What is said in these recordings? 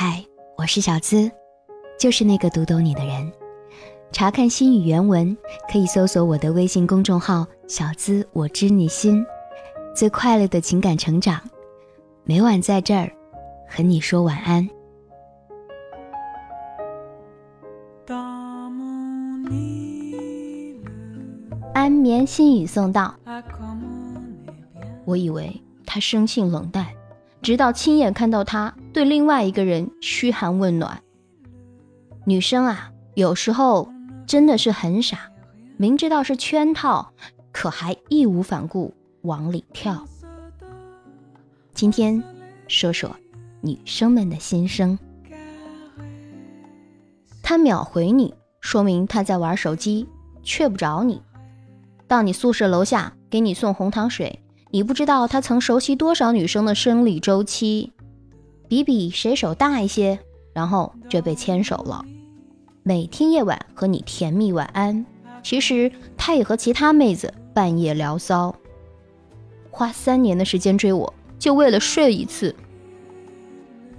嗨，我是小资，就是那个读懂你的人。查看心语原文，可以搜索我的微信公众号“小资我知你心”，最快乐的情感成长，每晚在这儿和你说晚安。安眠心语送到。我以为他生性冷淡。直到亲眼看到他对另外一个人嘘寒问暖，女生啊，有时候真的是很傻，明知道是圈套，可还义无反顾往里跳。今天说说女生们的心声。他秒回你，说明他在玩手机，却不找你。到你宿舍楼下给你送红糖水。你不知道他曾熟悉多少女生的生理周期，比比谁手大一些，然后就被牵手了。每天夜晚和你甜蜜晚安，其实他也和其他妹子半夜聊骚。花三年的时间追我，就为了睡一次。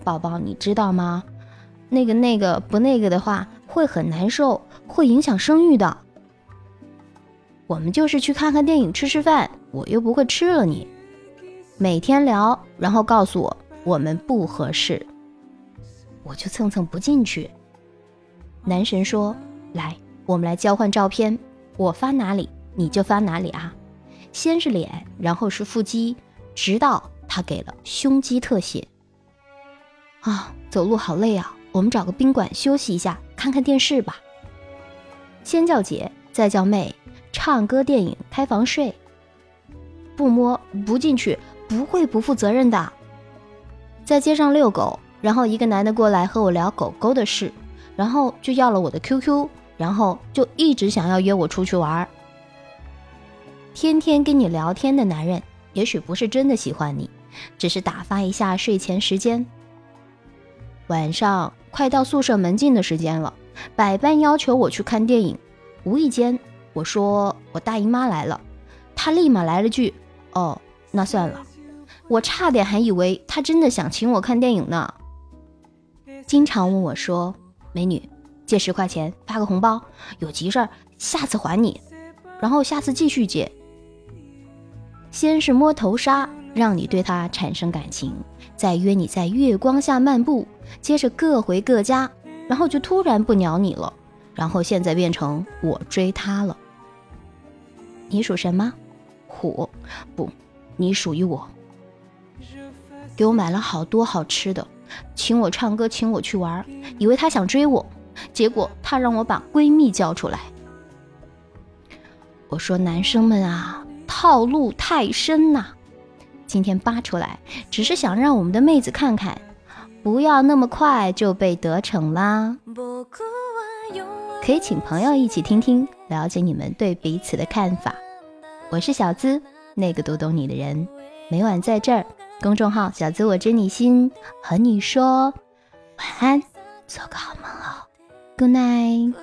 宝宝，你知道吗？那个那个不那个的话会很难受，会影响生育的。我们就是去看看电影，吃吃饭。我又不会吃了你，每天聊，然后告诉我我们不合适，我就蹭蹭不进去。男神说：“来，我们来交换照片，我发哪里你就发哪里啊。先是脸，然后是腹肌，直到他给了胸肌特写。啊，走路好累啊，我们找个宾馆休息一下，看看电视吧。先叫姐，再叫妹，唱歌、电影、开房睡。”不摸不进去，不会不负责任的。在街上遛狗，然后一个男的过来和我聊狗狗的事，然后就要了我的 QQ，然后就一直想要约我出去玩。天天跟你聊天的男人，也许不是真的喜欢你，只是打发一下睡前时间。晚上快到宿舍门禁的时间了，百般要求我去看电影。无意间我说我大姨妈来了，他立马来了句。哦，那算了，我差点还以为他真的想请我看电影呢。经常问我说：“美女，借十块钱发个红包，有急事儿，下次还你。”然后下次继续借。先是摸头杀，让你对他产生感情，再约你在月光下漫步，接着各回各家，然后就突然不鸟你了，然后现在变成我追他了。你属什么？虎，不，你属于我。给我买了好多好吃的，请我唱歌，请我去玩，以为他想追我，结果他让我把闺蜜叫出来。我说男生们啊，套路太深呐，今天扒出来，只是想让我们的妹子看看，不要那么快就被得逞啦。可以请朋友一起听听，了解你们对彼此的看法。我是小资，那个读懂你的人，每晚在这儿，公众号“小资我知你心”，和你说晚安，做个好梦哦，Good night。